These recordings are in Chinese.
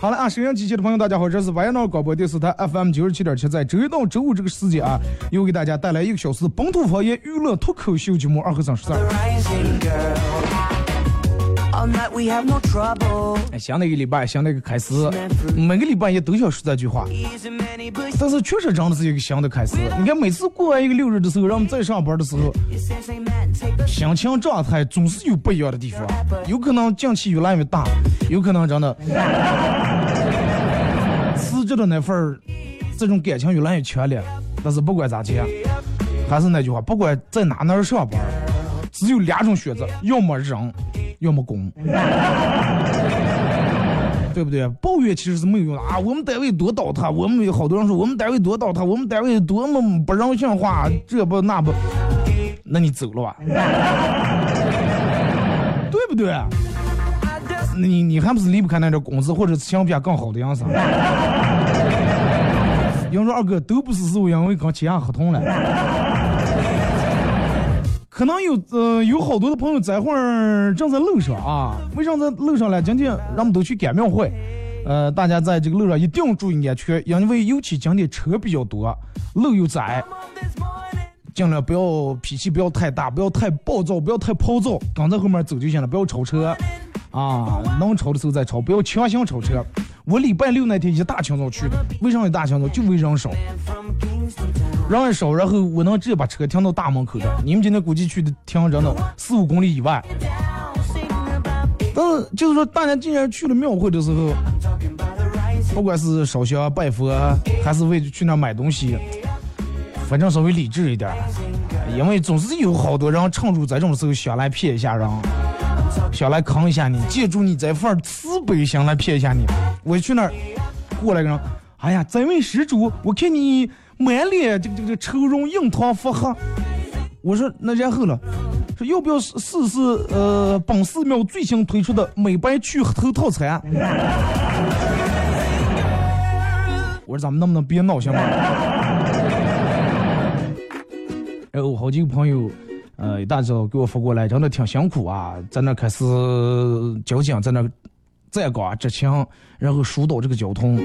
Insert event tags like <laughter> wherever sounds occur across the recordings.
好了啊，收音机前的朋友，大家好，这是白彦淖尔广播电视台 FM 九十七点七，在周一到周五这个时间啊，又给大家带来一个小时本土方言娱乐脱口秀节目《二和三十三》。哎，新的一个礼拜，新的一个开始，每个礼拜也都想说这句话，但是确实真的是一个新的开始。你看，每次过完一个六日的时候，让我们再上班的时候，心情状态总是有不一样的地方，有可能近期越来越大，有可能真的辞职的那份儿，这种感情越来越强烈。但是不管咋讲，还是那句话，不管在哪哪儿上班，只有两种选择，要么忍。要么攻，<laughs> 对不对？抱怨其实是没有用的啊！我们单位多倒塌，我们有好多人说我们单位多倒塌，我们单位多么不人性化，这不那不，那你走了吧，<laughs> 对不对？你你还不是离不开那点工资或者相比更好的样子？<laughs> 有人说二哥都不是是因为刚签下合同了。可能有呃有好多的朋友在会儿正在路上啊，为啥在路上呢？今天人们都去赶庙会，呃，大家在这个路上一定要注意安全，因为尤其今天车比较多，路又窄，尽量不要脾气不要太大，不要太暴躁，不要太暴躁，跟在后面走就行了，不要超车啊，能超的时候再超，不要强行超车。我礼拜六那天一大清早去的，为啥一大清早？就为人少。人一少，然后我能直接把车停到大门口的。你们今天估计去的停着呢，四五公里以外。但是就是说，大家既然去了庙会的时候，不管是烧香拜佛，还是为去那买东西，反正稍微理智一点，因为总是有好多人趁住这种时候想来骗一下人，想来坑一下你，借助你这份慈悲心来骗一下你。我去那儿过来个人，哎呀，这位施主，我看你满脸这个这个愁容，印堂发黑。我说那然后了，说要不要试试呃本寺庙最新推出的美白去黑头套餐？我说咱们能不能别闹行吗？然后好几个朋友，呃，一大早给我发过来，真的挺辛苦啊，在那开始交警在那站岗执勤，然后疏导这个交通。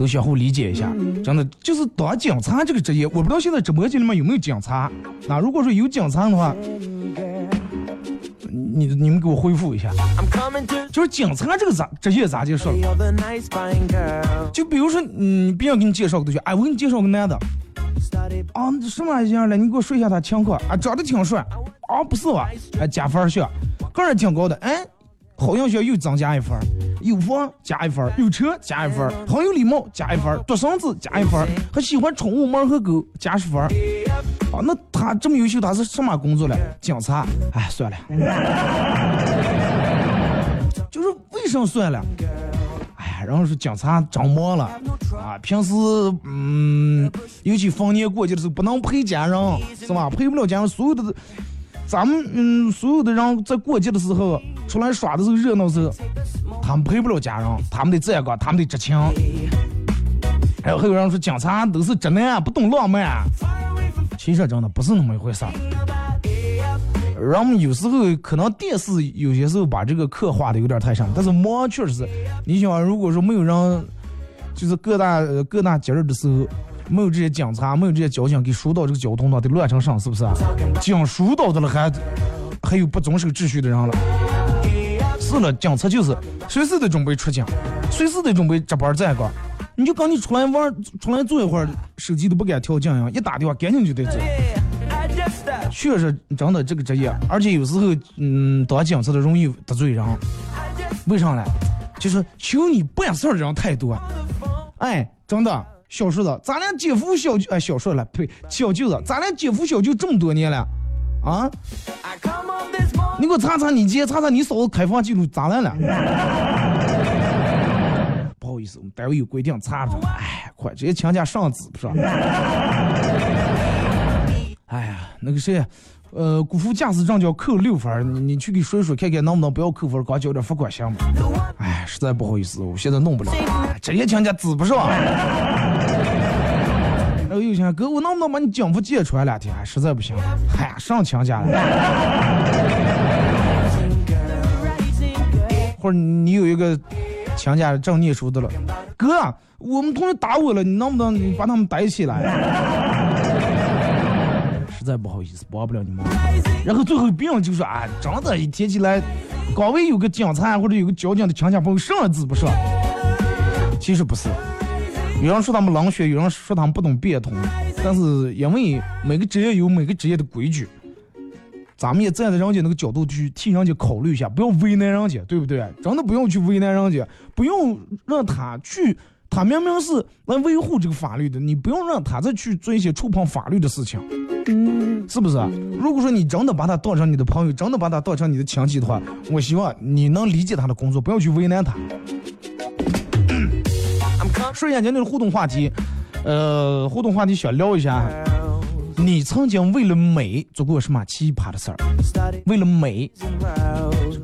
都相互理解一下，真的就是当警察这个职业，我不知道现在直播间里面有没有警察。那如果说有警察的话，你你们给我回复一下。就是警察这个咋职业咋介绍了？就比如说，嗯，别人给你介绍个对象，哎，我给你介绍个男的，啊，什么样了？你给我说一下他情况啊，长得挺帅，啊，不是吧？哎，加分儿个人挺高的，哎。好样学又增加一分有房加一分有车加一分很有礼貌加一分独生子加一分还喜欢宠物猫和狗加十分啊，那他这么优秀，他是什么工作嘞？警察？哎，算了，<laughs> 就是为什么算了？哎呀，然后是警察长忙了啊，平时嗯，尤其逢年过节的时候不能陪家人，是吧？陪不了家人，所有的。咱们嗯，所有的人在过节的时候出来耍的时候热闹时候，他们陪不了家人，他们得这个，他们得执勤。还有还有人说警察都是直男，不懂浪漫。其实真的不是那么一回事儿。人们有时候可能电视有些时候把这个刻画的有点太深，但是忙确实是。你想，如果说没有人，就是各大各大节日的时候。没有这些警察，没有这些交警给疏导这个交通，那得乱成啥？是不是？警疏导的了，还还有不遵守秩序的人了。是了，警察就是随时得准备出警，随时得准备值班站岗。你就刚你出来玩，出来坐一会儿，手机都不敢调静音，一打电话赶紧就得走。确实，真的这个职业，而且有时候，嗯，当警察的容易得罪人。为啥呢？就是求你办事的人太多。哎，真的。小叔子，咱俩姐夫小舅，哎，小叔了，呸，小舅子，咱俩姐夫小舅这么多年了，啊？你给我查查你姐，查查你嫂子开房记录咋了了？不好意思，我们单位有规定，查查。哎，快直接请假上子，是？哎呀，那个谁，呃，辜负驾驶证叫扣六分，你去给说说，看看能不能不要扣分，光交点罚款行吗？哎，实在不好意思，我现在弄不了，直接请假子不是吧？然后又想哥，我能不能把你警服借出来两天？实在不行，哎呀，上强家了。或者你有一个强家正念书的了，哥，我们同学打我了，你能不能把他们逮起来？实在不好意思，帮不了你忙。然后最后别人就说啊，真的，一提起来，岗位有个警察或者有个交警的强家朋友，上字不是？其实不是。有人说他们冷血，有人说他们不懂变通，但是因为每个职业有每个职业的规矩，咱们也站在人家那个角度去替人家考虑一下，不要为难人家，对不对？真的不用去为难人家，不用让他去，他明明是来维护这个法律的，你不用让他再去做一些触碰法律的事情，是不是？如果说你真的把他当成你的朋友，真的把他当成你的亲戚的话，我希望你能理解他的工作，不要去为难他。说一下今天的互动话题，呃，互动话题想聊一下，你曾经为了美做过什么奇葩的事儿？为了美，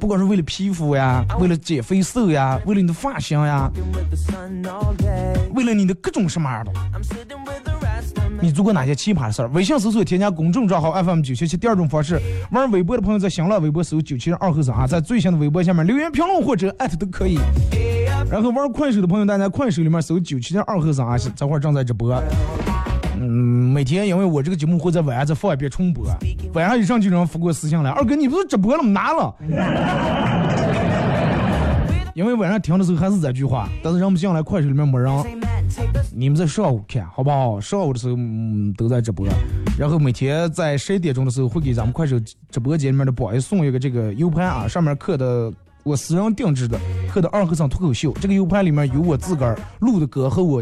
不管是为了皮肤呀，为了减肥瘦呀，为了你的发型呀，为了你的各种什么的，你做过哪些奇葩的事儿？微信搜索添加公众账号 FM 九七七。第二种方式，玩微博的朋友在新浪微博搜九七二后生啊，在最新的微博下面留言评论或者艾特都可以。然后玩快手的朋友，大家快手里面搜九七点二后生啊，这会儿正在直播。嗯，每天因为我这个节目会在晚上再放一遍重播，晚上一上就有人发过私信来，二哥你不是直播了吗？拿了。因为晚上听的时候还是这句话，但是人不进来，快手里面没人。你们在上午看好不好？上午的时候嗯都在直播，然后每天在十一点钟的时候会给咱们快手直播间里面的宝爷送一个这个 U 盘啊，上面刻的。我私人定制的刻的二和尚脱口秀。这个 U 盘里面有我自个儿录的歌和我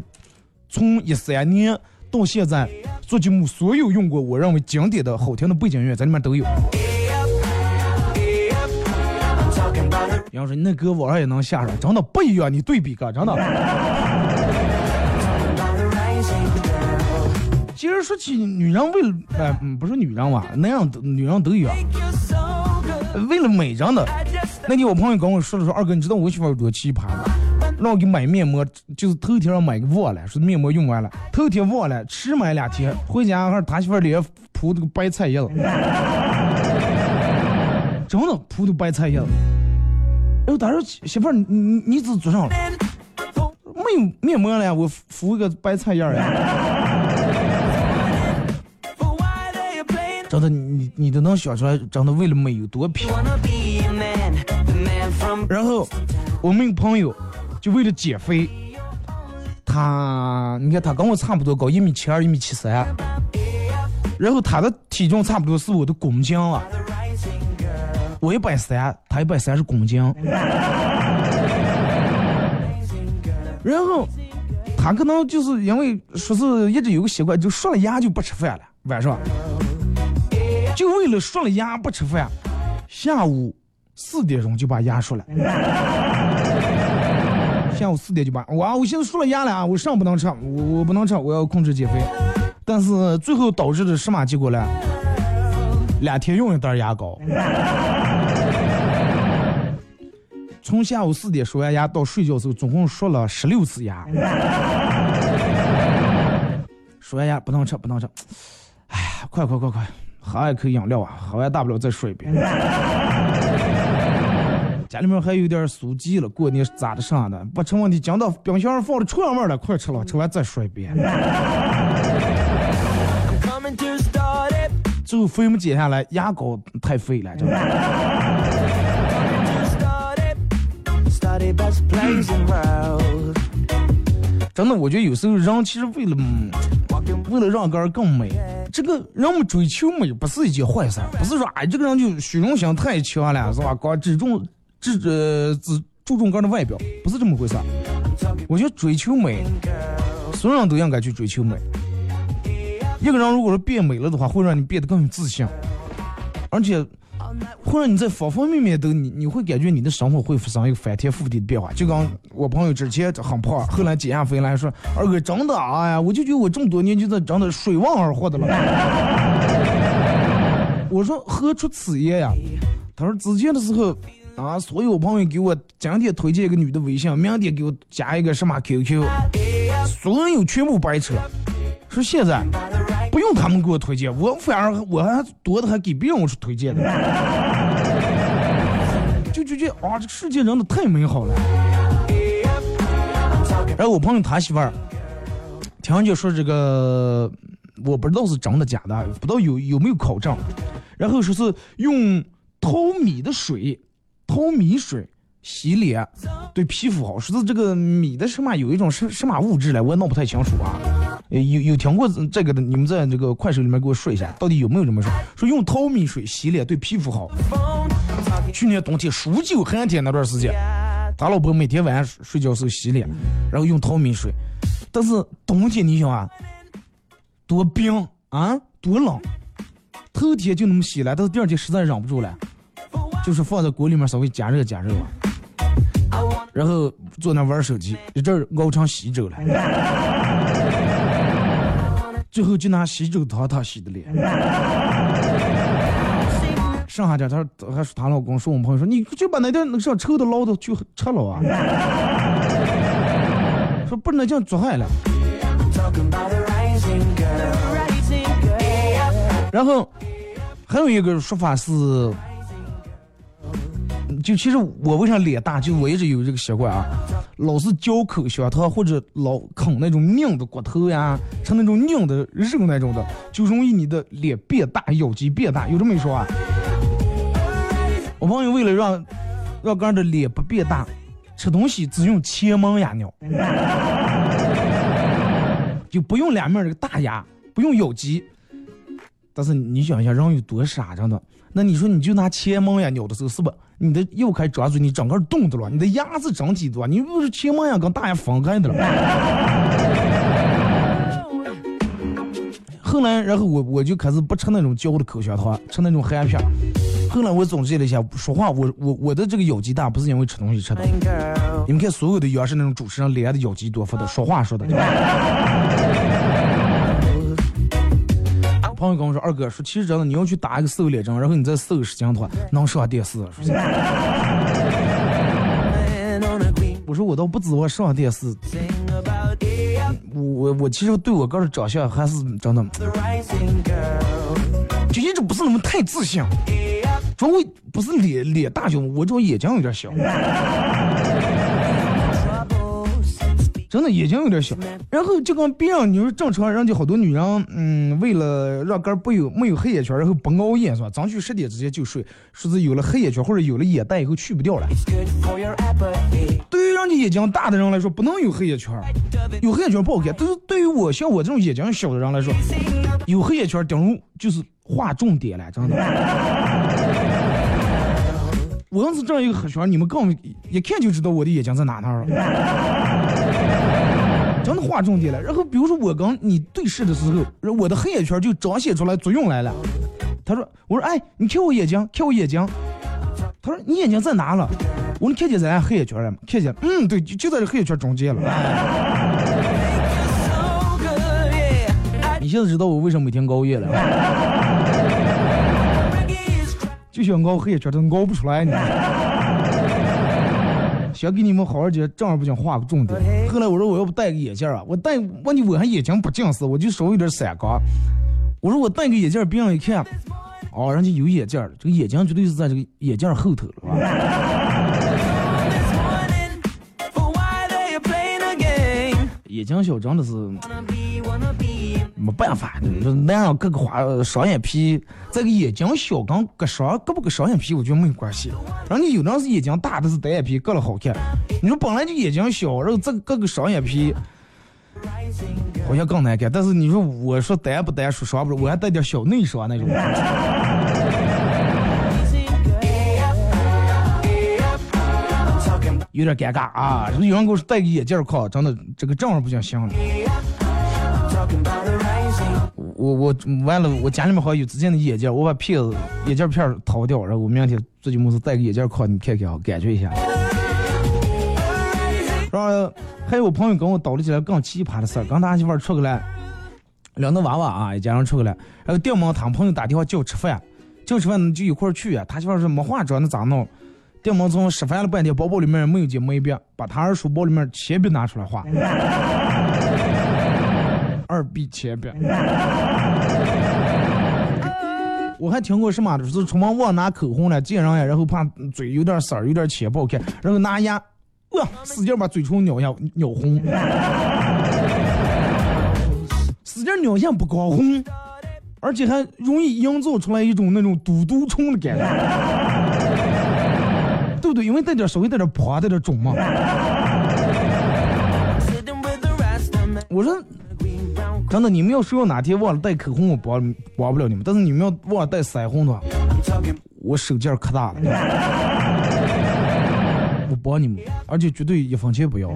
从一三年到现在做节目所有用过我认为经典的好听的背景音乐在里面都有。要说那歌网上也能下上，真的不一样，你对比个真的。其实说起女人为了，哎，不是女人吧，那样女人都一样，为了美真的。那天我朋友跟我说了说，二哥，你知道我媳妇有多奇葩吗？让我给买面膜，就是头天让买个忘了，说面膜用完了，头天忘了，迟买两天，回家还是他媳妇脸铺那个白菜叶子，<laughs> 真的铺的白菜叶子。然后他说媳妇儿，你你你咋做上了？没有面膜了，我敷一个白菜叶呀。真的，你你都能想出来，真的为了美有多拼。然后我们一个朋友就为了减肥，他你看他跟我差不多高，一米七二，一米七三，然后他的体重差不多是我的公斤了。我一百三，他一百三十公斤。然后他可能就是因为说是一直有个习惯，就刷了牙就不吃饭了，晚上。<laughs> 就为了刷了牙不吃饭，下午四点钟就把牙刷了。<laughs> 下午四点就把，哇！我现在刷了牙了啊！我上不能吃，我我不能吃，我要控制减肥。但是最后导致的什么结果呢？两天用一袋牙膏。<laughs> 从下午四点刷完牙到睡觉时候，总共刷了十六次牙。刷完牙不能吃，不能吃。哎呀，快快快快！喝一口饮料啊，喝完大不了再说一遍。<laughs> 家里面还有点酥鸡了，过年咋的上的？不成问题，讲到冰箱上放的串味了，快吃了，吃完再说一遍。最后肥没减下来，牙膏太肥了，真的。真的，我觉得有时候人其实为了。为了让个人更美，这个人们追求美不是一件坏事，不是说哎这个人就虚荣心太强了，是吧？光只重只呃只注重个人的外表，不是这么回事。我觉得追求美，所有人都应该去追求美。一个人如果说变美了的话，会让你变得更有自信，而且。会让你在方方面面都你你会感觉你的生活会发生一个翻天覆地的变化。就刚我朋友之前很胖，后来减下肥来说，二哥真的哎呀，我就觉得我这么多年就在真的水旺而活的了。<laughs> 我说何出此言呀？他说之前的时候啊，所有朋友给我今天推荐一个女的微信，明天给我加一个什么 QQ，所有全部白扯。说现在。不用他们给我推荐，我反而我还多的还给别人我是推荐的，<laughs> 就就觉得啊，这个世界真的太美好了。然后我朋友他媳妇儿，听人家说这个，我不知道是真的假的，不知道有有没有考证。然后说是用淘米的水，淘米水洗脸对皮肤好，说是这个米的什么有一种什什么物质来，我也弄不太清楚啊。有有听过这个的，你们在这个快手里面给我说一下，到底有没有这么说？说用淘米水洗脸对皮肤好。去年冬天数九寒天那段时间，他老婆每天晚上睡觉时候洗脸，然后用淘米水。但是冬天你想啊，多冰啊，多冷，头天就那么洗了，但是第二天实在忍不住了，就是放在锅里面稍微加热加热，然后坐那玩手机，一阵熬成稀粥了。最后就拿洗手汤他洗的脸，剩下点他还说她老公说我们朋友说你就把那点那上臭的捞的去吃了啊，说不能这样做坏了。然后还有一个说法是。就其实我为啥脸大，就我一直有这个习惯啊，老是嚼口香糖或者老啃那种硬的骨头呀，吃那种硬的肉那种的，就容易你的脸变大，咬肌变大。有这么一说啊？我朋友为了让让个人的脸不变大，吃东西只用前门牙咬，<laughs> 就不用两面这个大牙，不用咬肌，但是你想一下，人有多傻，真的。那你说你就拿前门牙咬的时候，是不？你的又开张嘴，你整个动的了，你的牙是整体的，你不是前门牙跟大牙分开的了。后来，然后我我就开始不吃那种嚼的口香糖，吃那种含片。后来我总结了一下，说话我我我的这个咬肌大，不是因为吃东西吃的。你们看，所有的央视那种主持人脸的咬肌多发的，说话说的。朋友跟我说，二哥说，其实真的，你要去打一个瘦脸针，然后你再瘦十斤的话，能上电视。<laughs> 我说我倒不指望上电视，我我我其实对我个人长相还是真的，就一直不是那么太自信。主要不是脸脸大小，我主要眼睛有点小。真的眼睛有点小，然后就跟别人，你说正常人家好多女人，嗯，为了让个不有没有黑眼圈，然后不熬夜是吧？争取十点直接就睡，说是有了黑眼圈或者有了眼袋以后去不掉了。对于人家眼睛大的人来说，不能有黑眼圈，有黑眼圈不好看。但是对于我像我这种眼睛小的人来说，有黑眼圈等于就是划重点了，真的。<laughs> 我要是这样一个黑圈，你们更一看就知道我的眼睛在哪那儿了。真的划重点了，然后比如说我跟你对视的时候，我的黑眼圈就彰显出来作用来了。他说：“我说哎，你看我眼睛，看我眼睛。”他说：“你眼睛在哪了？”我说：“看见咱黑眼圈了吗？看见？嗯，对，就就在这黑眼圈中间了。你现在知道我为什么每天熬夜了？<laughs> 就想熬黑眼圈，都熬不出来呢。想给你们好好讲，正儿八经画个重点。后来我说我要不戴个眼镜啊，我戴，问题我还眼睛不近视，我就稍微有点散光。我说我戴个眼镜，别人一看，哦，人家有眼镜这个眼睛绝对是在这个眼镜后头了。<laughs> 眼睛小真的是没办法，那样割个花双眼皮，这个眼睛小跟割双割不割双眼皮，我觉得没有关系。人家有的人是眼睛大的是单眼皮割了好看，你说本来就眼睛小，然后这个割个双眼皮，好像更难看。但是你说我说单不单说双不，我还带点小内双那种。有点尴尬啊！有人给我说戴个眼镜靠，真的这个正儿不经行了。我我完了，我家里面好像有之前的眼镜，我把片子眼镜片掏掉，然后我明天最近没事戴个眼镜框，你看看啊，感觉一下。然后还有我朋友跟我叨了起来更奇葩的事儿，刚他媳妇儿出去了，两个娃娃啊，一家人出去了，然后电门他朋友打电话叫吃饭，叫吃饭你就一块儿去啊。他媳妇说没化妆，那咋弄？电门从吃饭了半天，包包里面没有金没币，把他儿书包里面钱币拿出来花，二币钱币。<laughs> 我还听过什么，就是出门忘拿口红了，见人呀，然后怕嘴有点色儿，有点浅不好看，然后拿牙，哇，使劲把嘴唇咬下，咬红，使劲咬下不光红，而且还容易营造出来一种那种嘟嘟虫的感觉。对不对？因为带点稍微带点破，带点肿嘛。我说，真的，你们要说要哪天忘了带口红，我帮帮不了你们。但是你们要忘了带腮红的话，我手劲可大了。我帮你们，而且绝对一分钱不要。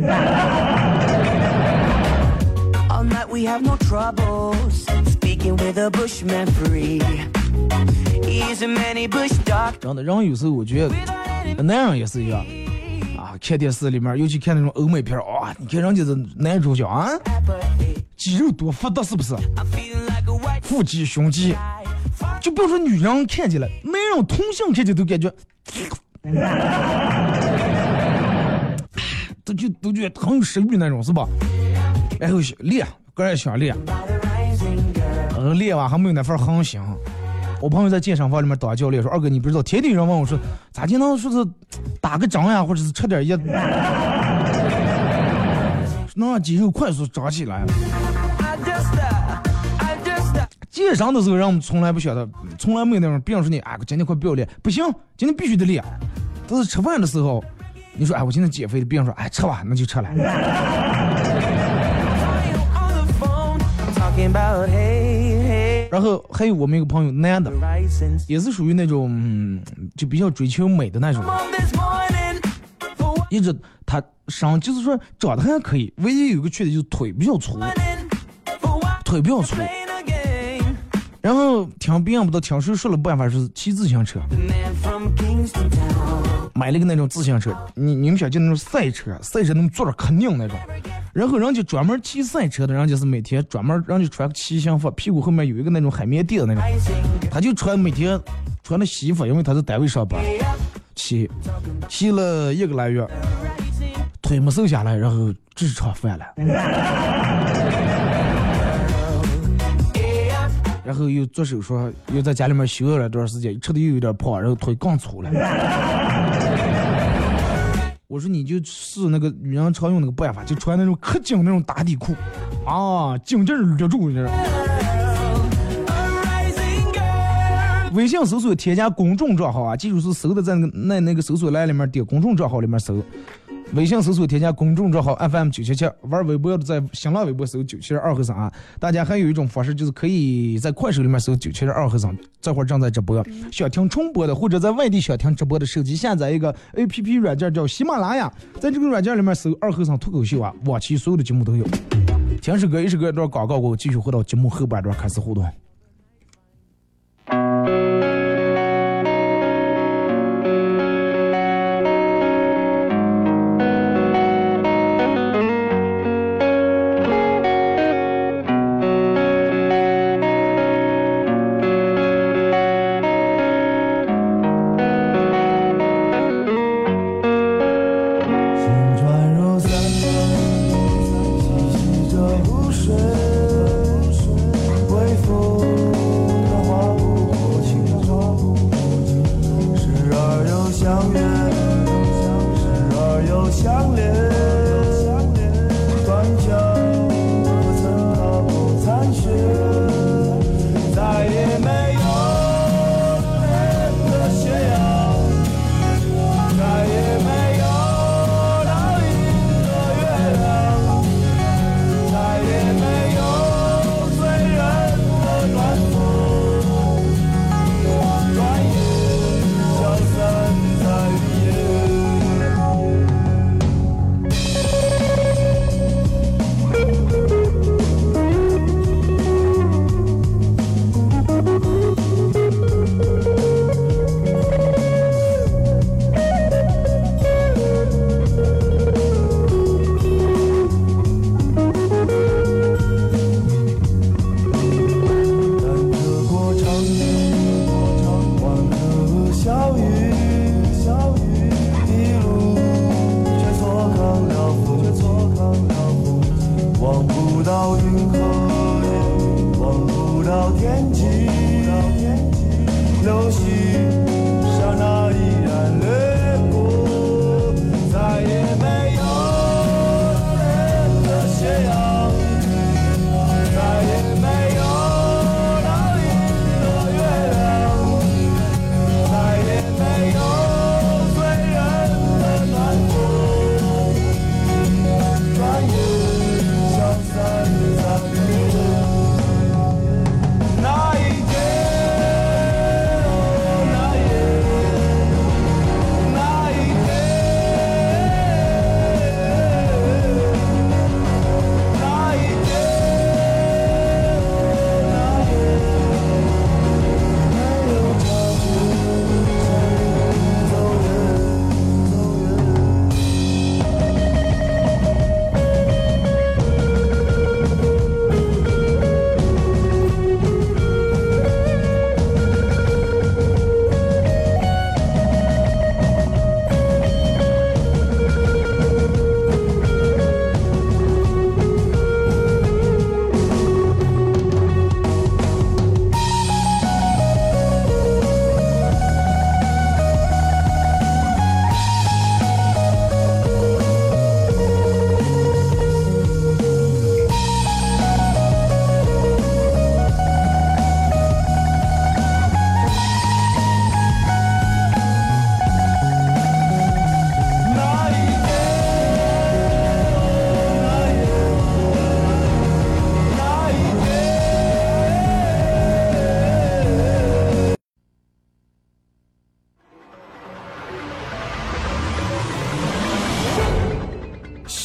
真的，人有时候我觉得。男人也是一样啊，看电视里面，尤其看那种欧美片哇，你看人家这男主角啊，肌肉多发达是不是？腹肌、胸肌，就别说女人看见了，男人同性看见都感觉，<laughs> 都就都觉得很有食欲那种，是吧？然后练，个人想练，呃，练完还没有那份恒心。我朋友在健身房里面当教练，说二哥你不知道，天天有人问我说，咋就能说是打个针呀，或者是吃点药，<laughs> 能让肌肉快速长起来？健身的时候，人们从来不晓得，从来没有那种别人说你，哎，今天快不要练，不行，今天必须得练。但是吃饭的时候，你说，哎，我今天减肥的，别人说，哎，吃吧，那就吃了。然 <laughs> 然后还有我们一个朋友，男的，也是属于那种就比较追求美的那种，一直他上就是说长得还可以，唯一有个缺点就是腿比较粗，腿比较粗。然后听别人不都听谁说了办法是骑自行车，买了个那种自行车，你你们想就那种赛车，赛车能坐着可拧那种。然后人家专门骑赛车的，人家是每天专门人家穿个骑行服，屁股后面有一个那种海绵垫的那种，他就穿每天穿的西服，因为他在单位上班，骑骑了一个来月，腿没瘦下来，然后痔疮犯了。然后又做手术，又在家里面休养了一段时间，吃的又有点胖，然后腿更粗了。<laughs> 我说你就试那个女人常用那个办法，就穿那种可紧那种打底裤，啊，紧劲勒住你。微信搜索添加公众账号啊，记住是搜的在那个那那个搜索栏里面点公众账号里面搜。微信搜索添加公众账号 FM 九七七，玩微博的在新浪微博搜九七二和尚啊。大家还有一种方式，就是可以在快手里面搜九七二和尚，这会儿正在直播。想听重播的或者在外地想听直播的，手机下载一个 APP 软件叫喜马拉雅，在这个软件里面搜二和尚脱口秀啊，往期所有的节目都有。听首歌，一首歌一段广告过后，继续回到节目后半段开始互动。treasure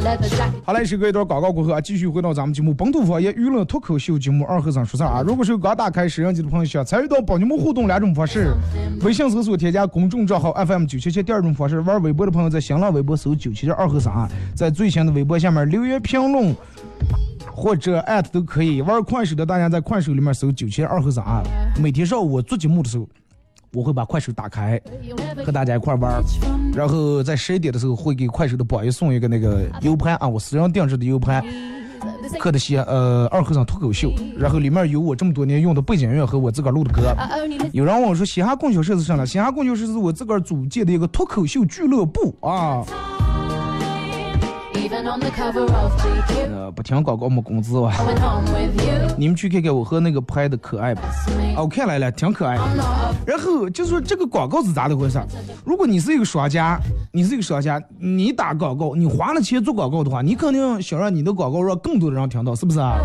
Leather jacket. 好嘞，时隔一段广告过后啊，继续回到咱们节目《本土方言娱乐脱口秀》节目二和尚说事儿啊。如果是刚打开摄像机的朋友，想参与到帮你们互动两种方式：微信搜索添加公众账号 FM 九七七；第二种方式，玩微博的朋友在新浪微博搜九七七二和尚啊，在最新的微博下面留言评论或者艾特都可以。玩快手的大家在快手里面搜九七二和尚啊。每天上午我做节目的时候，我会把快手打开，和大家一块玩。然后在十一点的时候会给快手的榜一送一个那个 U 盘啊，我私人定制的 U 盘，刻的些呃二和尚脱口秀，然后里面有我这么多年用的背景音乐和我自个儿录的歌。有人问我说嘻哈供销社是啥呢？嘻哈供销社是我自个儿组建的一个脱口秀俱乐部啊。呃，不听广告没工资哇。你们去看看我和那个拍的可爱不？啊，我看来了，挺可爱的。然后就说这个广告是咋的回事？如果你是一个商家，你是一个商家，你打广告，你花了钱做广告的话，你肯定想让你的广告让更多的人听到，是不是啊？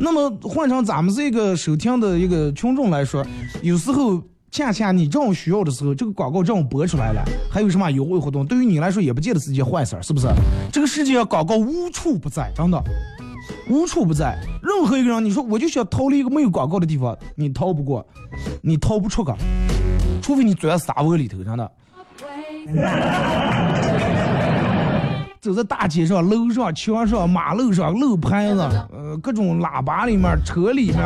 那么换成咱们这个收听的一个群众来说，有时候恰恰你这种需要的时候，这个广告这种播出来了，还有什么优惠活动，对于你来说也不见得是件坏事，是不是？这个世界广告无处不在，真的。无处不在。任何一个人，你说我就想逃离一个没有广告的地方，你逃不过，你逃不出个，除非你钻沙窝里头，真的。走在大街上、楼上、墙上、马路上、路牌子，呃，各种喇叭里面、车里面，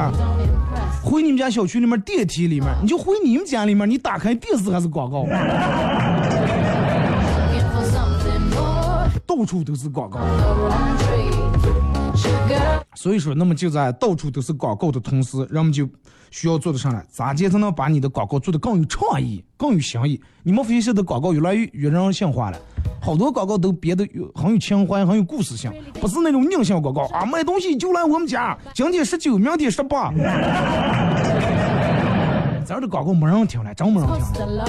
回你们家小区里面、电梯里面，你就回你们家里面，你打开电视还是广告. <laughs> <laughs> 到处都是广告。所以说，那么就在到处都是广告的同时，人们就需要做得上来，咋接才能把你的广告做得更有创意、更有新意？你们发现现在广告越来越越人性化了，好多广告都编得有很有情怀、很有故事性，不是那种硬性广告啊，买东西就来我们家，今天十九，明天十八。咱这广告没人听了，真没人听了。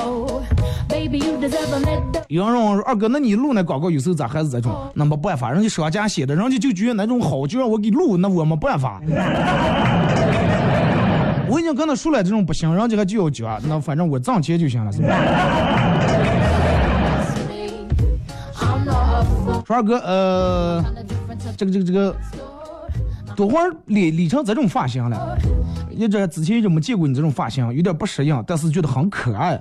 有人说：“二哥，那你录那广告有时候咋还是这种？那没办法，人家商家写的，人家就觉得那种好，就让我给录，那我没办法。<laughs> 我已经跟他说了，这种不行，人家还就要讲，那反正我挣钱就行了，是吧. <laughs> 说二哥，呃这个这个这个，多会儿理理成这种发型了，一直之前一直没见过你这种发型，有点不适应，但是觉得很可爱。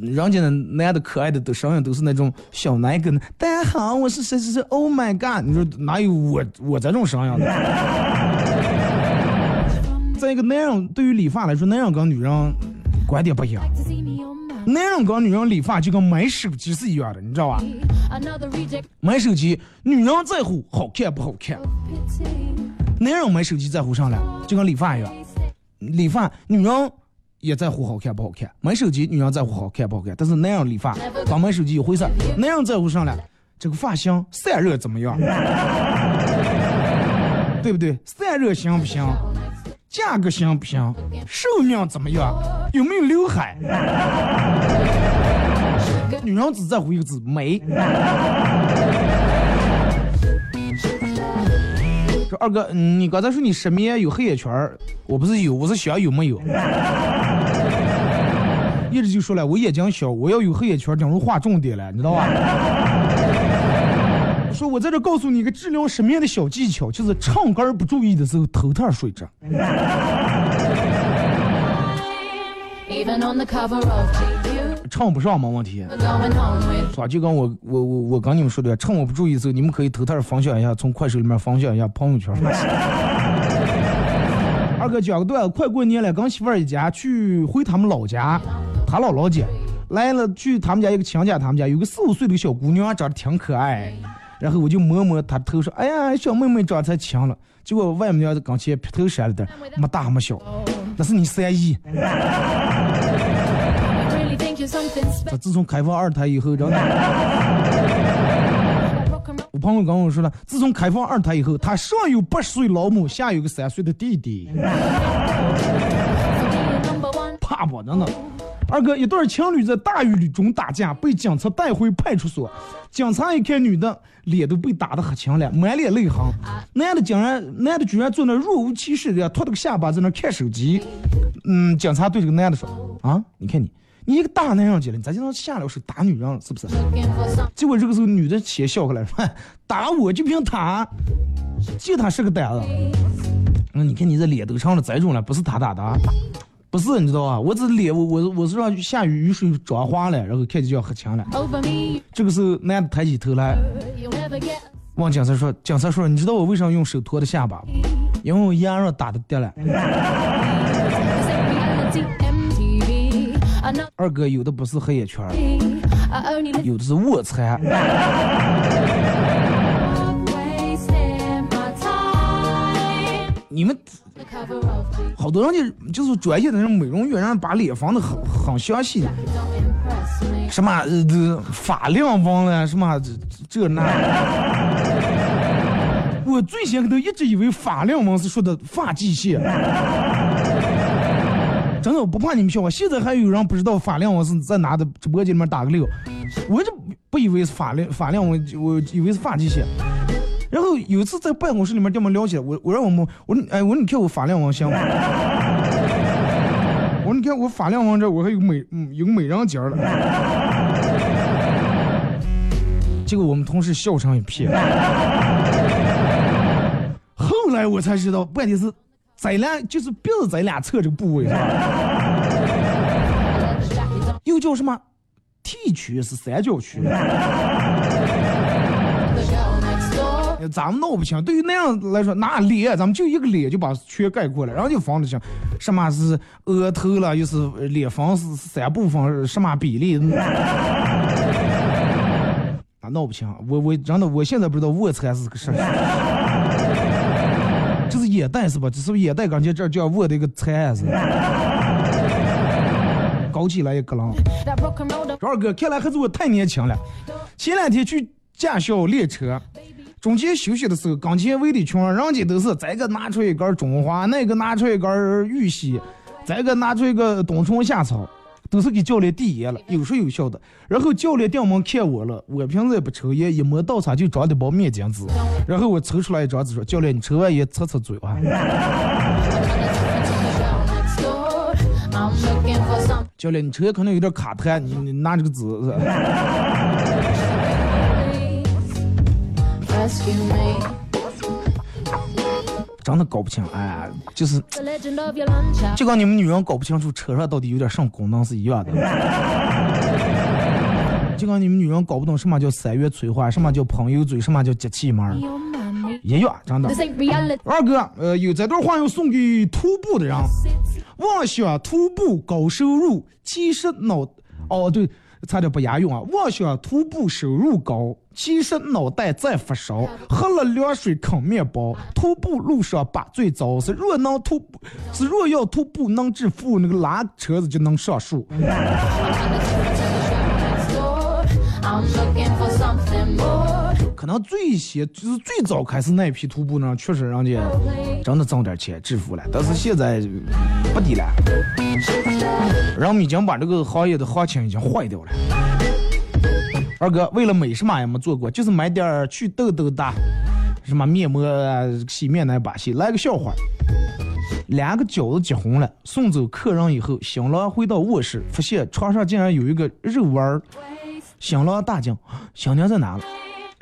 人家的男的可爱的都声音都是那种小奶梗，大家好，我是谁谁谁，Oh my god！你说哪有我我这种声音的？<laughs> 再一个，男人对于理发来说，男人跟女人观点不一样。男人跟女人理发就跟买手机是一样的，你知道吧？买手机，女人在乎好看不好看，男人买手机在乎上了，就跟理发一样。理发女人也在乎好看不好看，买手机女人在乎好看不好看，但是男人理发跟买手机一回事，男人在乎上了这个发型散热怎么样，<laughs> 对不对？散热行不行？价格行不行？寿命怎么样？有没有刘海？<laughs> 女人只在乎一个字美。说二哥，你刚才说你失眠有黑眼圈，我不是有，我是想有没有。一直就说了，我眼睛小，我要有黑眼圈，等于划重点了，你知道吧？说我在这告诉你一个治疗失眠的小技巧，就是唱歌不注意的时候头套睡着。唱不上没问题，是吧？就跟我我我我跟你们说的，趁我不注意的时候，你们可以偷偷分享一下，从快手里面分享一下朋友圈。<laughs> 二哥讲个段子，快过年了，跟媳妇儿一家去回他们老家，他姥姥家来了，去他们家一个亲家，他们家有个四五岁的小姑娘，长得挺可爱。然后我就摸摸他头，说：“哎呀，小妹妹长得才强了。”结果外母娘刚去劈头闪了点，没大没小，那是你三姨。这自从开放二胎以后，真的，我朋友跟我说了，自从开放二胎以后，他上有八十岁老母，下有个三岁的弟弟，怕不？真的。二哥，一对情侣在大雨中打架，被警察带回派出所。警察一看女的脸都被打得黑青了，满脸泪痕。男的竟然，男的居然坐那若无其事的托着个下巴在那看手机。嗯，警察对这个男的说：“啊，你看你，你一个大男人家了，你咋就能下了手打女人，是不是？”结果这个时候女的先笑过来，说：“打我就凭他，就他是个胆子。那你看你这脸都成了这种了，不是他打的。”不是，你知道吧？我这脸，我我我是让下雨雨水妆花了，然后看见就要黑墙了。这个时候，男的抬起头来，望警察说：“警察说，你知道我为什么用手托的下巴因为我牙让打的掉了。<laughs> ” <laughs> 二哥有的不是黑眼圈，有的是卧蚕。你们。好多人就就是专业的那种美容院，人把脸放的很很详细，什么呃发量纹了，什么这这那。我最先都一直以为发量纹是说的发际线，真的我不怕你们笑话。现在还有人不知道发量纹是在哪的直播间里面打个六，我就不以为是发量发量纹，我以为是发际线。然后有一次在办公室里面这么聊起来，我我让我们我说哎我说你看我发量纹行吗？我说你看我发量纹 <laughs> 这我还有美嗯有美人尖了。结果我们同事笑成一片。后来我才知道，问题是咱俩就是鼻子咱俩侧这个部位？又叫什么 T 区是三角区。咱们闹不清，对于那样来说，那脸咱们就一个脸就把全概括了，然后就分得清什么是额头了，又是脸方是三部分什么比例，那闹不清。我我真的我现在不知道卧蚕是个啥，<laughs> 这是眼袋是吧？这是不是眼袋？感觉这叫卧的一个蚕是，搞起来也咯楞。二哥，看来还是我太年轻了。前两天去驾校练车。中间休息的时候，刚前围的群，人家都是这个拿出一根中华，那个拿出一根玉溪，这个拿出一个冬虫夏草，都是给教练递烟了，有说有笑的。然后教练掉门看我了，我平时也不抽烟，一摸倒茶就装的包面巾纸，然后我抽出来一张纸说：“教练，你抽完烟擦擦嘴啊。”教练，你抽烟可能有点卡痰，你你拿这个纸。真的搞不清，哎，就是，就跟你们女人搞不清楚车上到底有点什么功能是一样的，<laughs> 就跟你们女人搞不懂什么叫三月催化，什么叫朋友嘴，什么叫节气门，一样，真的。二哥，呃，有这段话要送给徒步的人，妄想徒步高收入，其实脑，哦对。差点不押韵啊！妄想徒步收入高，其实脑袋在发烧。<laughs> 喝了凉水啃面包，徒步路上把最糟。是若能徒步，是若要徒步能致富，那个拉车子就能上树。可能最先就是最早开始那批徒步呢，确实人家真的挣点钱致富了，但是现在不低了，人们已经把这个行业的行情已经坏掉了。二哥，为了美什么也没做过，就是买点去痘痘的，什么面膜、洗面奶把戏。来个笑话，两个饺子结婚了，送走客人以后，新郎回到卧室，发现床上竟然有一个肉丸儿。新郎大惊：“新娘在哪了？”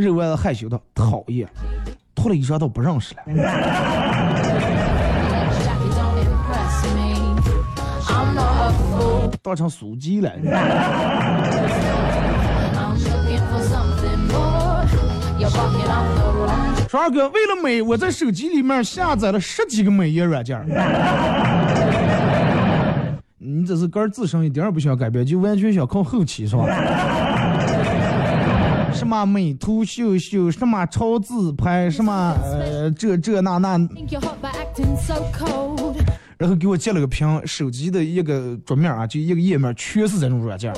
认为害羞的讨厌脱了衣裳都不认识了。<laughs> 当成属鸡了。<laughs> 说二哥为了美我在手机里面下载了十几个美颜软件 <laughs> 你只是个人自身一点也不想改变就完全想靠后期是吧？什么美图秀秀，什么超自拍，什么呃这这那那.然后给我截了个屏，手机的一个桌面啊，就一个页面全是这种软件儿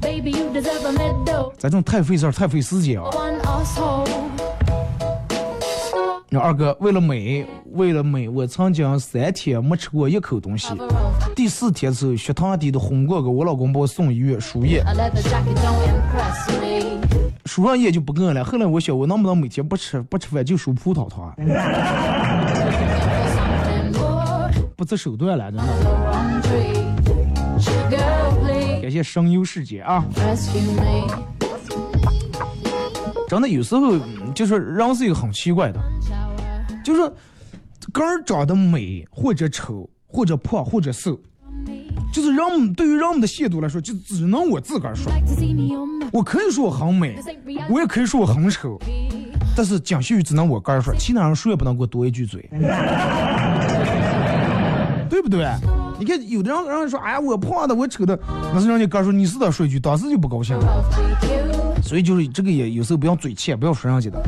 ，Baby, you deserve a medal. 这种太费事儿，太费时间啊。后二哥，为了美，为了美，我曾经三天没吃过一口东西。第四天的时候，血糖低的昏过去，我老公把我送医院输液，输上液就不饿了。后来我想，我能不能每天不吃不吃饭就输葡萄糖？<laughs> 不择手段了，真的。感谢声优世界啊！真的有时候就是人是一个很奇怪的，就是个人长得美或者丑或者胖或者瘦。就是人们对于人们的亵渎来说，就只能我自个儿说。我可以说我很美.我也可以说我很丑，但是蒋秀宇只能我个儿说，其他人谁也不能给我多一句嘴，<laughs> 对不对？你看有的人人说，哎呀，我胖的，我丑的，那是人家个儿说你是的说一句，当时就不高兴。You. 所以就是这个也有时候不要嘴欠，不要说人家的。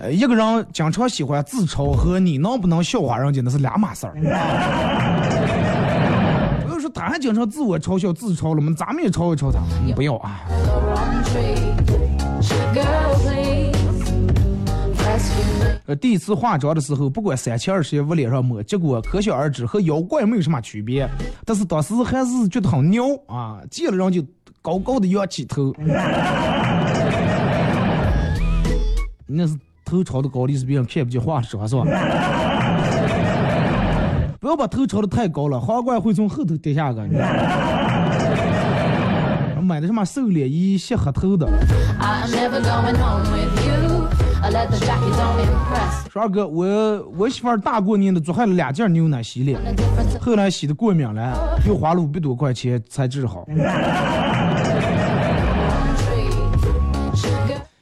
呃，一个人经常喜欢自嘲和你能不能笑话人家那是两码事儿。<laughs> 他还经常自我嘲笑、自嘲了吗，咱们也嘲一嘲他，嗯不要啊。呃，第一次化妆的时候，不管三七二十一往脸上抹，结果可想而知和妖怪没有什么区别。但是当时还是觉得很牛啊，见了人就高高的仰起头。<laughs> 那是头朝的高丽是别人看不见化妆是吧？不要把头朝的太高了，皇冠会从后头跌下个。<laughs> 买的什么瘦脸衣、卸黑头的。说二哥，我我媳妇儿大过年的做坏了两件牛奶洗脸，后来洗的过敏了，又花了五百多块钱才治好。<laughs>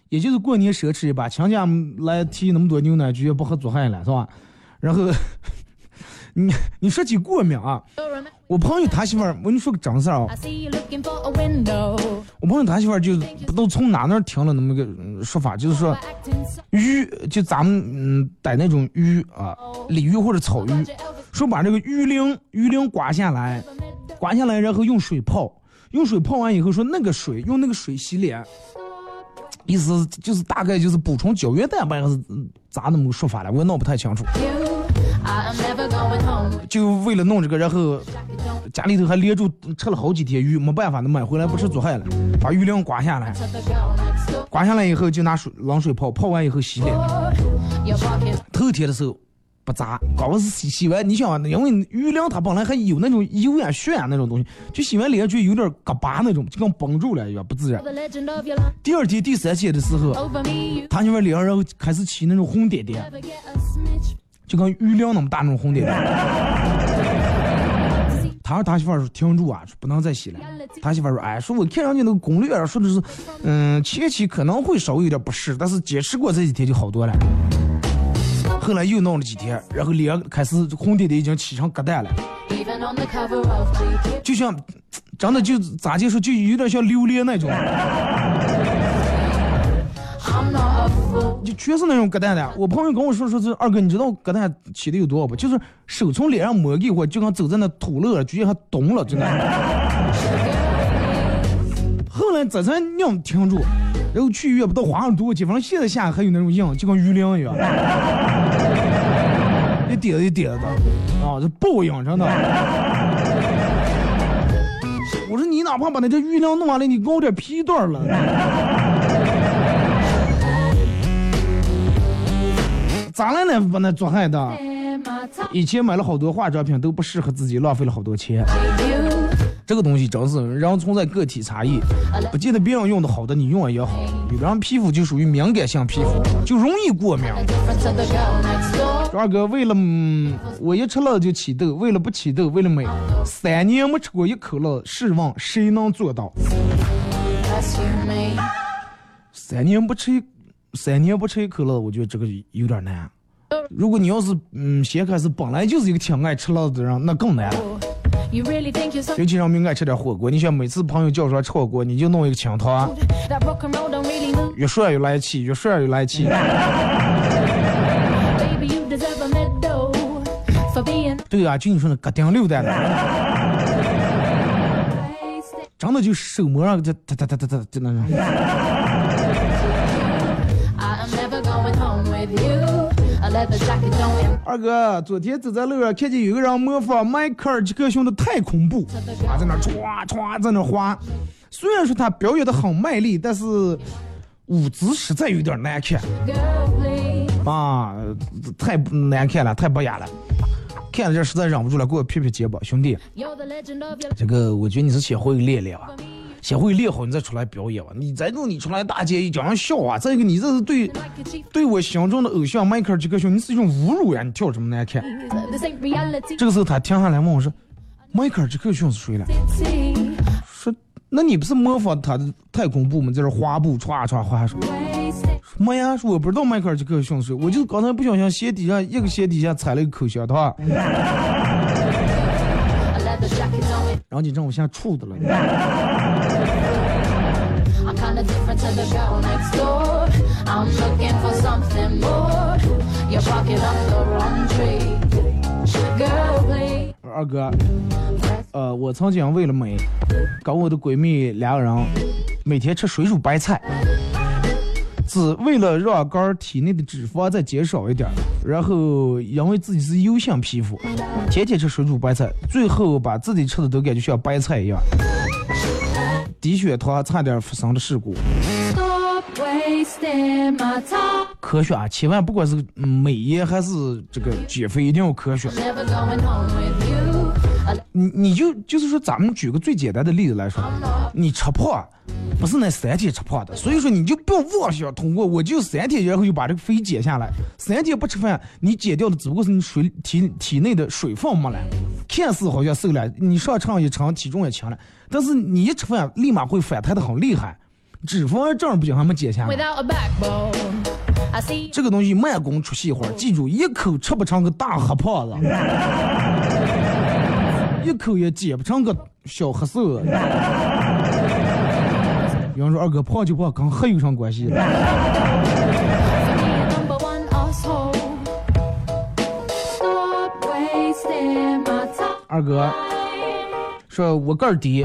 也就是过年奢侈一把，亲家来提那么多牛奶，就也不喝做害了，是吧？然后你你说起过敏啊.我朋友他媳妇儿，我跟你说个正事儿啊.我朋友他媳妇儿就不知道从哪那儿听了那么个嗯说法，就是说鱼就咱们嗯逮那种鱼啊，鲤鱼或者草鱼，说把这个鱼鳞鱼鳞刮下来，刮下来然后用水泡，用水泡完以后说那个水用那个水洗脸，意思就是大概就是补充胶原蛋白还是嗯咋那么个说法了，我也闹不太清楚。就为了弄这个，然后家里头还连住吃了好几天鱼，没办法，那买回来不吃做害了，把鱼鳞刮下来，刮下来以后就拿水冷水泡，泡完以后洗脸。头天的时候不扎，刚是洗洗完，你想啊，因为鱼鳞它本来还有那种油呀、血呀那种东西，就洗完脸就有点嘎巴那种，就跟绷住了一样，不自然。第二天、第三天的时候，他媳妇脸上然后开始起那种红点点，就跟鱼鳞那么大那种红点点。他说他媳妇儿说停住啊，说不能再洗了。他媳妇儿说，哎，说我看上去那个攻略啊，说的是，嗯，前期可能会稍微有点不适，但是坚持过这几天就好多了。后来又弄了几天，然后脸开始红点点已经起成疙瘩了.就像真的就咋就说，就有点像榴莲那种，全是那种疙瘩的。我朋友跟我说，说是二哥，你知道疙瘩起的有多少不？就是手从脸上抹一会儿，就跟走在那土路上，直接还冻了，真的。后来这才让停住，然后去医院不到花了多少钱，反正现在下还有那种印，就跟鱼鳞一样，一点一点的，啊，这报应真的。我说你哪怕把那这鱼鳞弄完了，你给我点皮段了。咋了呢？把那做害的？以前买了好多化妆品都不适合自己，浪费了好多钱。这个东西真是人存在个体差异，不见得别人用的好的你用也好。有的人皮肤就属于敏感性皮肤，就容易过敏。二哥为了嗯，我一吃了就起痘，为了不起痘，为了美，三年没吃过一口了，试问谁能做到.三年不吃一，三年不吃一口了，我觉得这个有点难。如果你要是嗯，先开始本来就是一个挺爱吃辣的人，那更难了。You really so 尤其让们爱吃点火锅，你想每次朋友叫出来吃火锅，你就弄一个清汤?越涮越来气，越涮越来气。<laughs> 对啊，就你说那咯顶溜蛋的，真的就手模上就哒哒哒哒哒就那种。二哥，昨天走在路上看见有个人模仿迈克尔·杰克逊的太恐怖，啊，在那唰唰在那滑。虽然说他表演的很卖力，但是舞姿实在有点难看啊，太难看了，太不雅了。看了这实在忍不住了，给我撇撇肩膀，兄弟这个我觉得你是先会练练吧.先会练好你再出来表演吧。你再弄你出来大街一叫人笑话，再一个你这是对.对我心中的偶像迈克尔·杰克逊，你是一种侮辱呀！你跳这么难看。这个时候他停下来问我说：“迈克尔·杰克逊是谁了说：“那你不是模仿他的太空步吗？在这滑步歘歘滑说.没呀，说我不知道迈克尔·杰克逊是谁，我就刚才不小心鞋底下一个鞋底下踩了一个口香糖. <laughs> 然后你让我现在怵的了。I'm looking for something more. Your pocket up the wrong tree. Girl, please. 二哥，呃，我曾经为了美，跟我的闺蜜两个人每天吃水煮白菜，只为了让肝儿体内的脂肪再减少一点，然后因为自己是油性皮肤，天天吃水煮白菜，最后把自己吃的都感觉像白菜一样，低血糖差点发生了事故。科学啊，千万不管是美颜还是这个减肥，一定要科学。你你就就是说，咱们举个最简单的例子来说，你吃胖，不是那三天吃胖的，所以说你就不要妄想通过我就三天，然后就把这个肥减下来。三天不吃饭，你减掉的只不过是你水体体内的水分没了，看似好像瘦了，你上称一称，体重也轻了，但是你一吃饭，立马会反弹的很厉害，脂肪正儿八经还没减下来。这个东西慢工出细活，记住，一口吃不成个大黑胖子，<laughs> 一口也减不成个小黑瘦子。有人说二哥胖就胖，跟黑有啥关系. <laughs> <laughs> 二哥说，我个儿低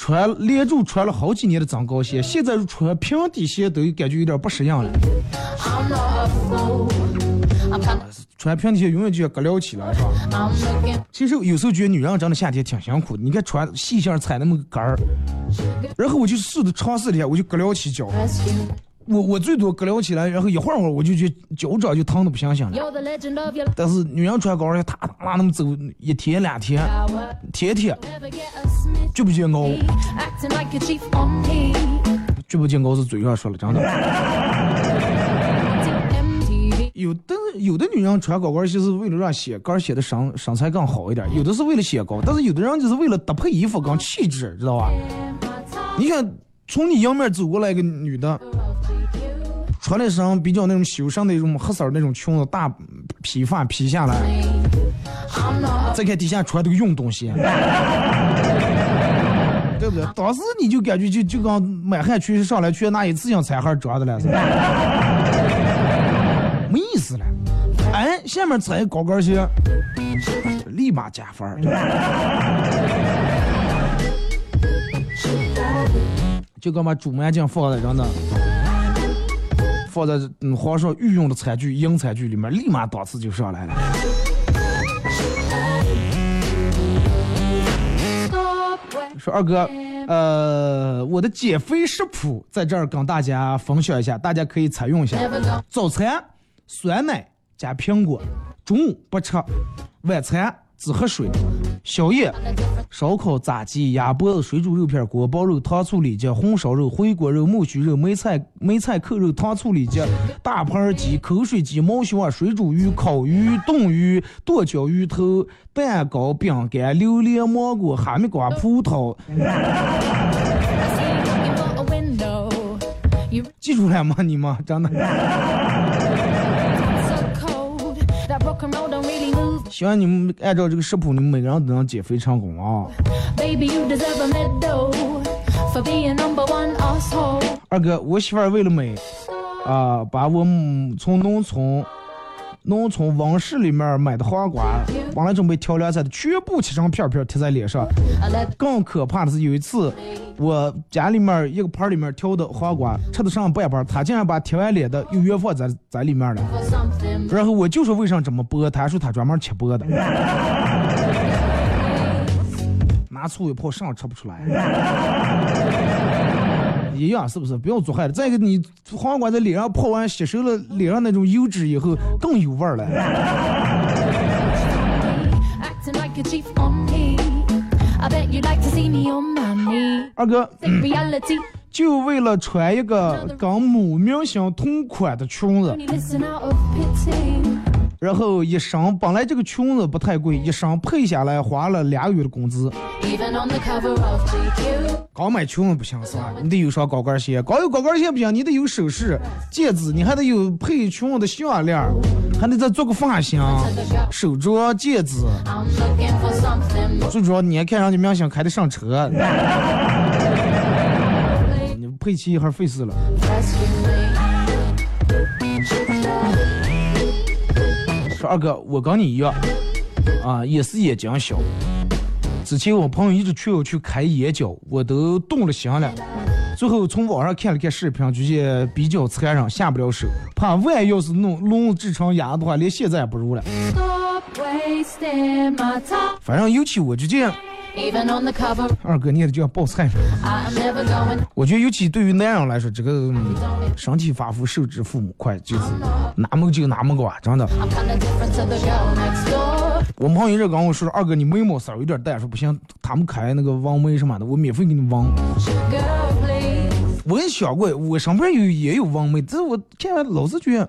穿连住穿了好几年的增高鞋，现在穿平底鞋都感觉有点不适应了。穿平底鞋永远就要割撩起来，是吧？其实有时候觉得女人真的夏天挺辛苦的，你看穿细线踩那么个杆儿，然后我就试着尝试了一下，我就割撩起脚。我我最多搁了起来，然后一会儿会儿我就觉脚掌就疼的不行行了。但是女人穿高跟鞋，她他妈那么走一天两天，天天.绝不见高.绝不见高是嘴上说了，真的。有的有的女人穿高跟鞋是为了让鞋跟儿显得身身材更好一点，有的是为了显高，但是有的人就是为了搭配衣服跟气质，知道吧？你看从你迎面走过来一个女的，穿了身比较那种修身的那种黑色那种裙子，大披发披下来，再看底下穿的个运动鞋，<laughs> 对不对？当时你就感觉就就跟满汉全席上来全拿一次性餐盒装的了似的，没意思了。哎，下面踩高跟鞋，立马加分儿。就刚把煮麻酱放在人的，放在皇上御用的餐具银餐具里面，立马档次就上来了。说二哥，呃，我的减肥食谱在这儿跟大家分享一下，大家可以采用一下。早餐酸奶加苹果，中午不吃，晚餐只喝水，宵夜烧烤、炸鸡、鸭脖子、水煮肉片、锅包肉、糖醋里脊、红烧肉、回锅肉、木须肉、梅菜梅菜扣肉、糖醋里脊、大盘鸡、口水鸡、毛血旺、水煮鱼、烤鱼、冻鱼、剁椒鱼头、蛋糕、饼干、榴莲、芒果、哈密瓜、葡萄。<laughs> 记住了吗？你们真的？希望你们按照这个食谱，你们每个人都能减肥成功啊.二哥，我媳妇儿为了美，啊、把我们从农村农村温室里面买的黄瓜，<laughs> 本来准备挑凉菜的，全部切成片片贴在脸上。更可怕的是，有一次我家里面一个盘里面挑的黄瓜，吃的剩半盘，他竟然把贴完脸的又原放在在里面了。然后我就说为啥这么剥，他说他专门切剥的，<laughs> 拿醋一泡，啥吃不出来。一样是不是？不用做坏了。再一个，你黄瓜在脸上泡完，吸收了脸上那种油脂以后，更有味儿了。二哥，就为了穿一个跟某明星同款的裙子。然后一身本来这个裙子不太贵，一身配下来花了俩月的工资。刚买裙子不行是吧？你得有双高跟鞋，光有高跟鞋不行，你得有首饰、戒指，你还得有配裙子的项链，还得再做个发型、手镯、戒指。最主要，你还看人家明星开的上车，<laughs> 你配齐一下费事了。说二哥，我跟你一样，啊，也是眼睛小。之前我朋友一直劝我去开眼角，我都动了心了。最后从网上看了看视频，觉得比较残忍，下不了手。怕万一要是弄弄制成哑的话，连现在也不如了。反正尤其我就这样，二哥你也就要报菜了。I'm never going. 我觉得尤其对于男人来说，这个、嗯身体发肤受之父母快，就是哪么就哪么个啊，真的。我们朋友这跟我说二哥你眉毛色儿有点淡，说不行，他们开那个纹眉什么的，我免费给你纹。Girl, please. 我也想过，我身边有也有纹眉，但是我看完老是觉得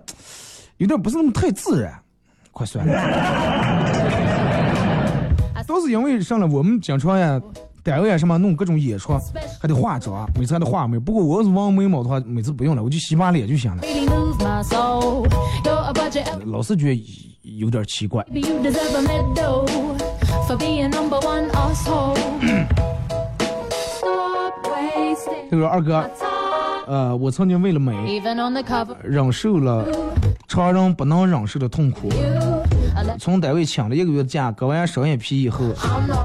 有点不是那么太自然。快算了，主要是因为上来我们经常呀，单位啊什么弄各种演出，还得化妆，每次还得化眉，不过我要是纹眉毛的话，每次不用了，我就洗把脸就行了。老是觉得有点奇怪。他说二哥，呃，我曾经为了美，忍受了常人不能忍受的痛苦。从单位请了一个月假，割完双眼皮以后，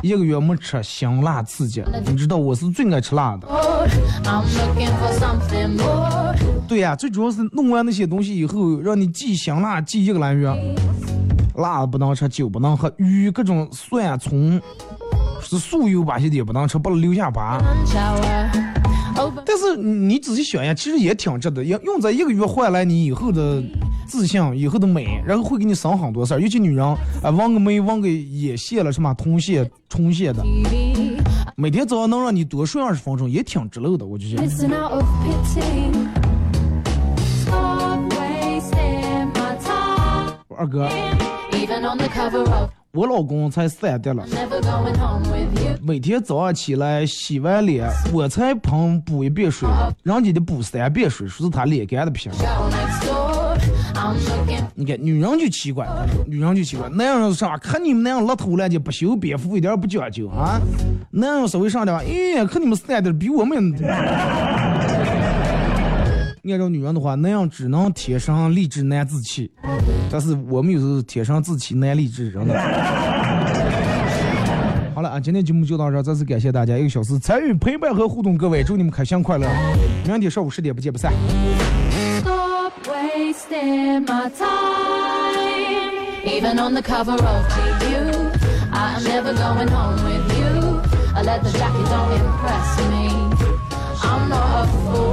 一个月没吃辛辣刺激。你知道我是最爱吃辣的。对呀、最主要是弄完那些东西以后，让你忌辛辣忌一个来月，辣的不能吃，酒不能喝，鱼各种蒜葱是素油把些的也不能吃，不能留下疤。但是你仔细想一下，其实也挺值的，也用在一个月换来你以后的自信、以后的美，然后会给你省很多事儿。尤其女人啊，纹个眉、纹个眼线了，什么瞳线、重线的，每天早上能让你多睡二十分钟，也挺值了的，我就觉得。二哥，我老公才三的了，每天早上起来洗完脸，我才喷补一遍水，人家得补三遍水，说是他脸干的皮。Girl next door. I'm looking 你看女人就奇怪，女人就奇怪，男人啥？看你们那样邋遢了就不修边幅，一点不讲究啊。男人稍微上点吧，哎，看你们三的比我们。按照女人的话，那样只能天生丽质难自弃，但是我们有时候天生自弃难励志，真的。好了啊，今天节目就到这，再次感谢大家一个小时参与陪伴和互动，各位祝你们开心快乐，明天上午十点不见不散。I'm not a fool.